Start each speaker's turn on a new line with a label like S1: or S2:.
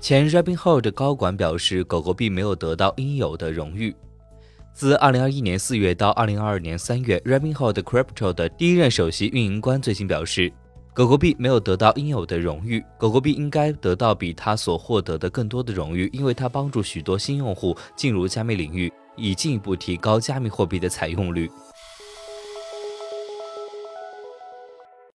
S1: 前 Robinhood 高管表示，狗狗币没有得到应有的荣誉。自2021年4月到2022年3月，Robinhood Crypto 的第一任首席运营官最新表示，狗狗币没有得到应有的荣誉，狗狗币应该得到比它所获得的更多的荣誉，因为它帮助许多新用户进入加密领域，以进一步提高加密货币的采用率。